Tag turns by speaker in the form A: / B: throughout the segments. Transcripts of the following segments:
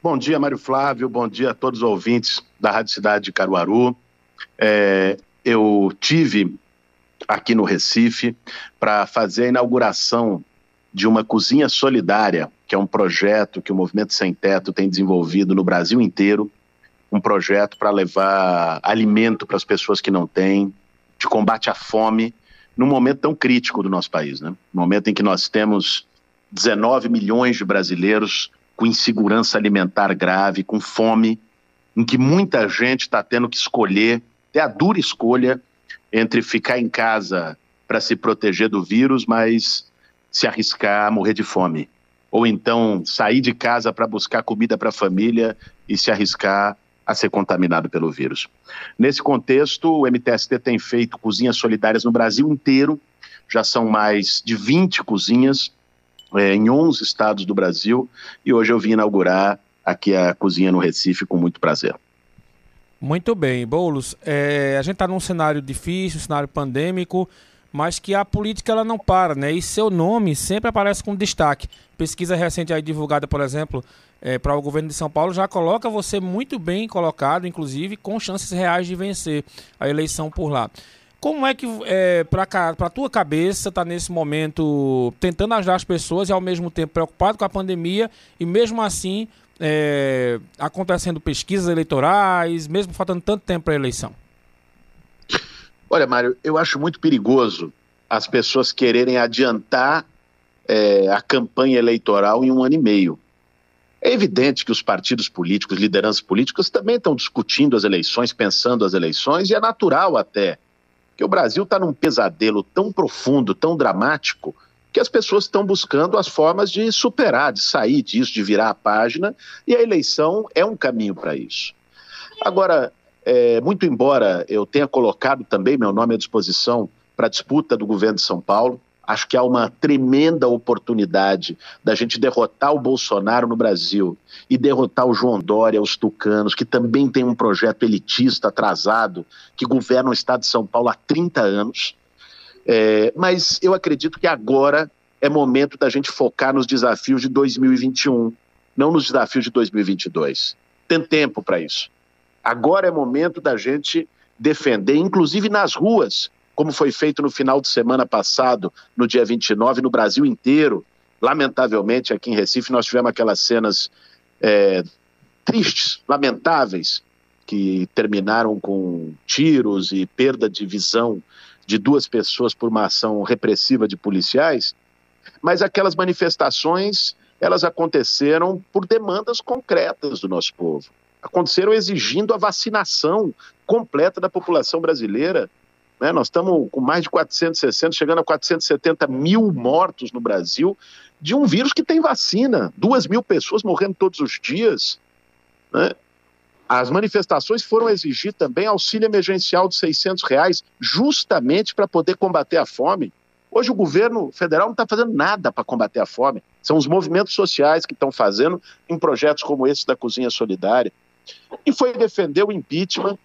A: Bom dia, Mário Flávio. Bom dia a todos os ouvintes da Rádio Cidade de Caruaru. É, eu tive aqui no Recife para fazer a inauguração de uma cozinha solidária, que é um projeto que o Movimento Sem Teto tem desenvolvido no Brasil inteiro, um projeto para levar alimento para as pessoas que não têm, de combate à fome, num momento tão crítico do nosso país, né? momento em que nós temos 19 milhões de brasileiros com insegurança alimentar grave, com fome, em que muita gente está tendo que escolher, ter a dura escolha entre ficar em casa para se proteger do vírus, mas se arriscar a morrer de fome. Ou então sair de casa para buscar comida para a família e se arriscar a ser contaminado pelo vírus. Nesse contexto, o MTST tem feito cozinhas solidárias no Brasil inteiro, já são mais de 20 cozinhas é, em 11 estados do Brasil e hoje eu vim inaugurar aqui a cozinha no Recife com muito prazer.
B: Muito bem, Boulos. É, a gente está num cenário difícil, um cenário pandêmico, mas que a política ela não para, né? E seu nome sempre aparece com destaque. Pesquisa recente aí divulgada, por exemplo, é, para o governo de São Paulo já coloca você muito bem colocado, inclusive com chances reais de vencer a eleição por lá. Como é que, é, para a tua cabeça, está nesse momento tentando ajudar as pessoas e ao mesmo tempo preocupado com a pandemia e mesmo assim é, acontecendo pesquisas eleitorais, mesmo faltando tanto tempo para a eleição?
A: Olha, Mário, eu acho muito perigoso as pessoas quererem adiantar é, a campanha eleitoral em um ano e meio. É evidente que os partidos políticos, lideranças políticas, também estão discutindo as eleições, pensando as eleições, e é natural até que o Brasil está num pesadelo tão profundo, tão dramático, que as pessoas estão buscando as formas de superar, de sair disso, de virar a página, e a eleição é um caminho para isso. Agora, é, muito embora eu tenha colocado também meu nome à disposição para a disputa do governo de São Paulo, Acho que há uma tremenda oportunidade da gente derrotar o Bolsonaro no Brasil e derrotar o João Dória, os tucanos, que também tem um projeto elitista atrasado, que governa o estado de São Paulo há 30 anos. É, mas eu acredito que agora é momento da gente focar nos desafios de 2021, não nos desafios de 2022. Tem tempo para isso. Agora é momento da gente defender, inclusive nas ruas, como foi feito no final de semana passado, no dia 29, no Brasil inteiro. Lamentavelmente, aqui em Recife, nós tivemos aquelas cenas é, tristes, lamentáveis, que terminaram com tiros e perda de visão de duas pessoas por uma ação repressiva de policiais. Mas aquelas manifestações, elas aconteceram por demandas concretas do nosso povo. Aconteceram exigindo a vacinação completa da população brasileira né? Nós estamos com mais de 460, chegando a 470 mil mortos no Brasil, de um vírus que tem vacina. Duas mil pessoas morrendo todos os dias. Né? As manifestações foram exigir também auxílio emergencial de 600 reais, justamente para poder combater a fome. Hoje o governo federal não está fazendo nada para combater a fome. São os movimentos sociais que estão fazendo em projetos como esse da Cozinha Solidária. E foi defender o impeachment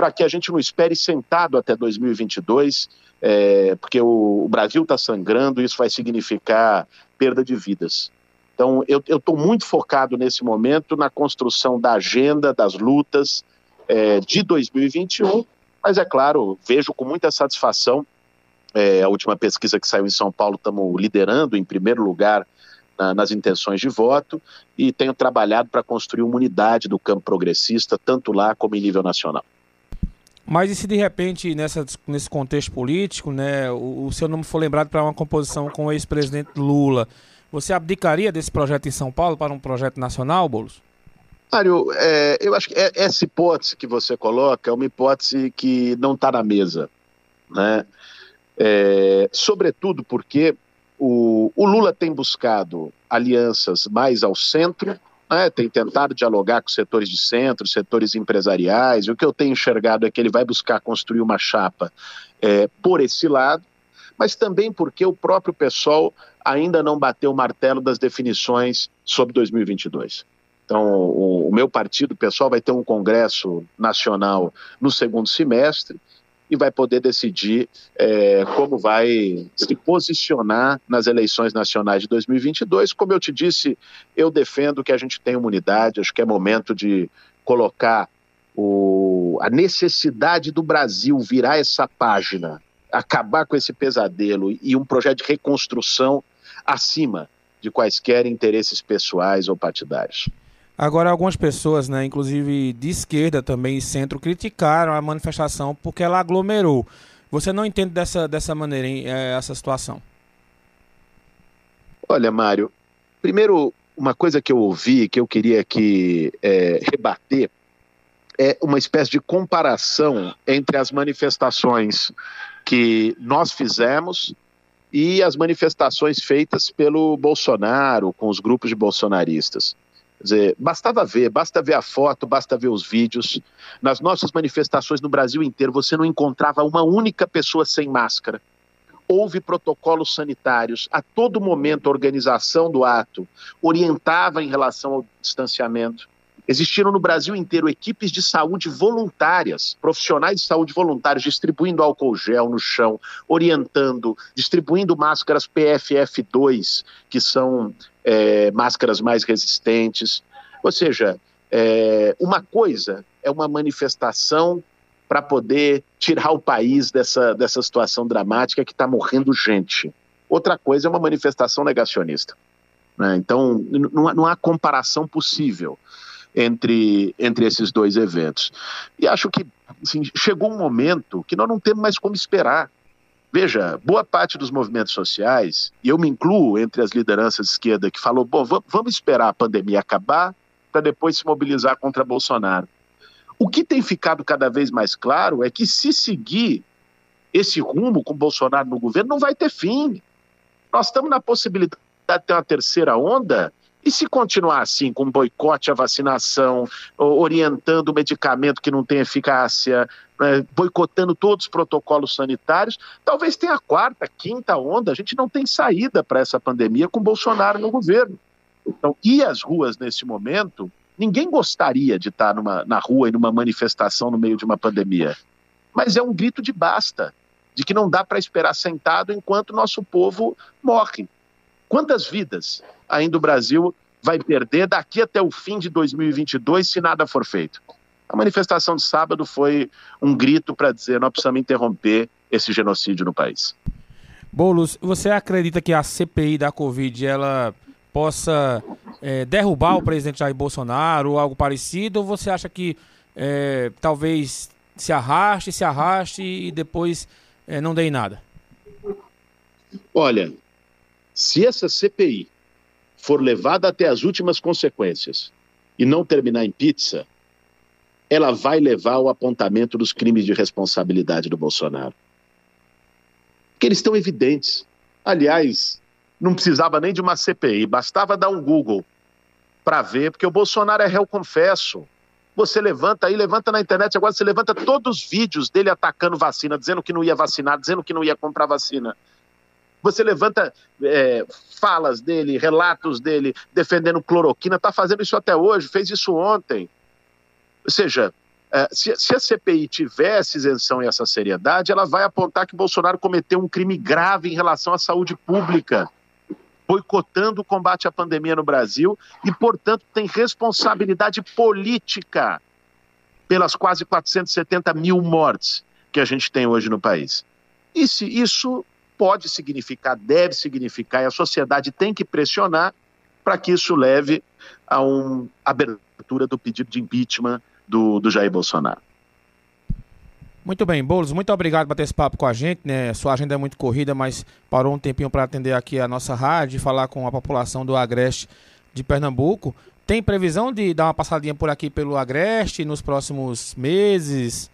A: para que a gente não espere sentado até 2022, é, porque o, o Brasil está sangrando, isso vai significar perda de vidas. Então, eu estou muito focado nesse momento na construção da agenda, das lutas é, de 2021, mas é claro, vejo com muita satisfação é, a última pesquisa que saiu em São Paulo, estamos liderando em primeiro lugar na, nas intenções de voto e tenho trabalhado para construir uma unidade do campo progressista, tanto lá como em nível nacional.
B: Mas e se de repente, nessa, nesse contexto político, né, o, o seu nome for lembrado para uma composição com o ex-presidente Lula, você abdicaria desse projeto em São Paulo para um projeto nacional, Boulos?
A: Mário, é, eu acho que é, essa hipótese que você coloca é uma hipótese que não está na mesa. Né? É, sobretudo porque o, o Lula tem buscado alianças mais ao centro né, tem tentado dialogar com setores de centro, setores empresariais. O que eu tenho enxergado é que ele vai buscar construir uma chapa é, por esse lado, mas também porque o próprio pessoal ainda não bateu o martelo das definições sobre 2022. Então, o, o meu partido, pessoal, vai ter um congresso nacional no segundo semestre e vai poder decidir é, como vai se posicionar nas eleições nacionais de 2022. Como eu te disse, eu defendo que a gente tenha unidade, acho que é momento de colocar o, a necessidade do Brasil virar essa página, acabar com esse pesadelo e um projeto de reconstrução acima de quaisquer interesses pessoais ou partidários.
B: Agora, algumas pessoas, né, inclusive de esquerda também e centro, criticaram a manifestação porque ela aglomerou. Você não entende dessa, dessa maneira hein, é, essa situação?
A: Olha, Mário, primeiro, uma coisa que eu ouvi, que eu queria que é, rebater, é uma espécie de comparação entre as manifestações que nós fizemos e as manifestações feitas pelo Bolsonaro, com os grupos de bolsonaristas. Dizer, bastava ver, basta ver a foto, basta ver os vídeos. Nas nossas manifestações no Brasil inteiro, você não encontrava uma única pessoa sem máscara. Houve protocolos sanitários. A todo momento, a organização do ato orientava em relação ao distanciamento. Existiram no Brasil inteiro equipes de saúde voluntárias, profissionais de saúde voluntários, distribuindo álcool gel no chão, orientando, distribuindo máscaras PFF2, que são é, máscaras mais resistentes. Ou seja, é, uma coisa é uma manifestação para poder tirar o país dessa, dessa situação dramática que está morrendo gente. Outra coisa é uma manifestação negacionista. Né? Então, não, não há comparação possível entre, entre esses dois eventos. E acho que assim, chegou um momento que nós não temos mais como esperar. Veja, boa parte dos movimentos sociais, e eu me incluo entre as lideranças de esquerda que falou, bom, vamos esperar a pandemia acabar para depois se mobilizar contra Bolsonaro. O que tem ficado cada vez mais claro é que se seguir esse rumo com Bolsonaro no governo, não vai ter fim. Nós estamos na possibilidade de ter uma terceira onda e se continuar assim, com boicote à vacinação, orientando medicamento que não tem eficácia, né, boicotando todos os protocolos sanitários, talvez tenha a quarta, quinta onda. A gente não tem saída para essa pandemia com Bolsonaro no governo. Então, ir às ruas nesse momento, ninguém gostaria de estar numa, na rua e numa manifestação no meio de uma pandemia. Mas é um grito de basta, de que não dá para esperar sentado enquanto nosso povo morre. Quantas vidas ainda o Brasil vai perder daqui até o fim de 2022 se nada for feito? A manifestação de sábado foi um grito para dizer nós precisamos interromper esse genocídio no país.
B: Boulos, você acredita que a CPI da Covid ela possa é, derrubar o presidente Jair Bolsonaro ou algo parecido? Ou você acha que é, talvez se arraste, se arraste e depois é, não dê em nada?
A: Olha, se essa CPI for levada até as últimas consequências e não terminar em pizza, ela vai levar ao apontamento dos crimes de responsabilidade do Bolsonaro. Porque eles estão evidentes. Aliás, não precisava nem de uma CPI, bastava dar um Google para ver, porque o Bolsonaro é réu confesso. Você levanta aí, levanta na internet, agora você levanta todos os vídeos dele atacando vacina, dizendo que não ia vacinar, dizendo que não ia comprar vacina. Você levanta é, falas dele, relatos dele defendendo cloroquina, está fazendo isso até hoje, fez isso ontem. Ou seja, é, se, se, a CPI tivesse isenção e essa seriedade, ela vai apontar que Bolsonaro cometeu um crime grave em relação à saúde pública, boicotando o combate à pandemia no Brasil e, portanto, tem responsabilidade política pelas quase 470 mil mortes que a gente tem hoje no país. E se isso pode significar, deve significar, e a sociedade tem que pressionar para que isso leve a uma abertura do pedido de impeachment do, do Jair Bolsonaro.
B: Muito bem, Boulos, muito obrigado por ter esse papo com a gente, né? Sua agenda é muito corrida, mas parou um tempinho para atender aqui a nossa rádio e falar com a população do Agreste de Pernambuco. Tem previsão de dar uma passadinha por aqui pelo Agreste nos próximos meses?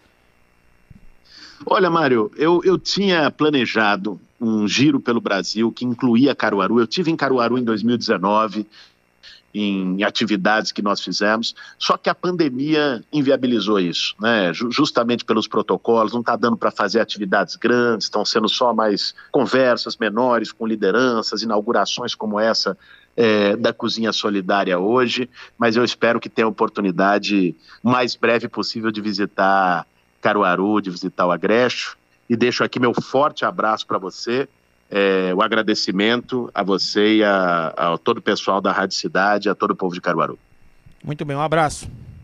A: Olha, Mário, eu, eu tinha planejado um giro pelo Brasil que incluía Caruaru. Eu tive em Caruaru em 2019, em atividades que nós fizemos, só que a pandemia inviabilizou isso, né? justamente pelos protocolos, não está dando para fazer atividades grandes, estão sendo só mais conversas menores com lideranças, inaugurações como essa é, da Cozinha Solidária hoje, mas eu espero que tenha a oportunidade mais breve possível de visitar Caruaru, de visitar o Agreste. E deixo aqui meu forte abraço para você, é, o agradecimento a você e a, a todo o pessoal da Rádio Cidade, a todo o povo de Caruaru.
B: Muito bem, um abraço.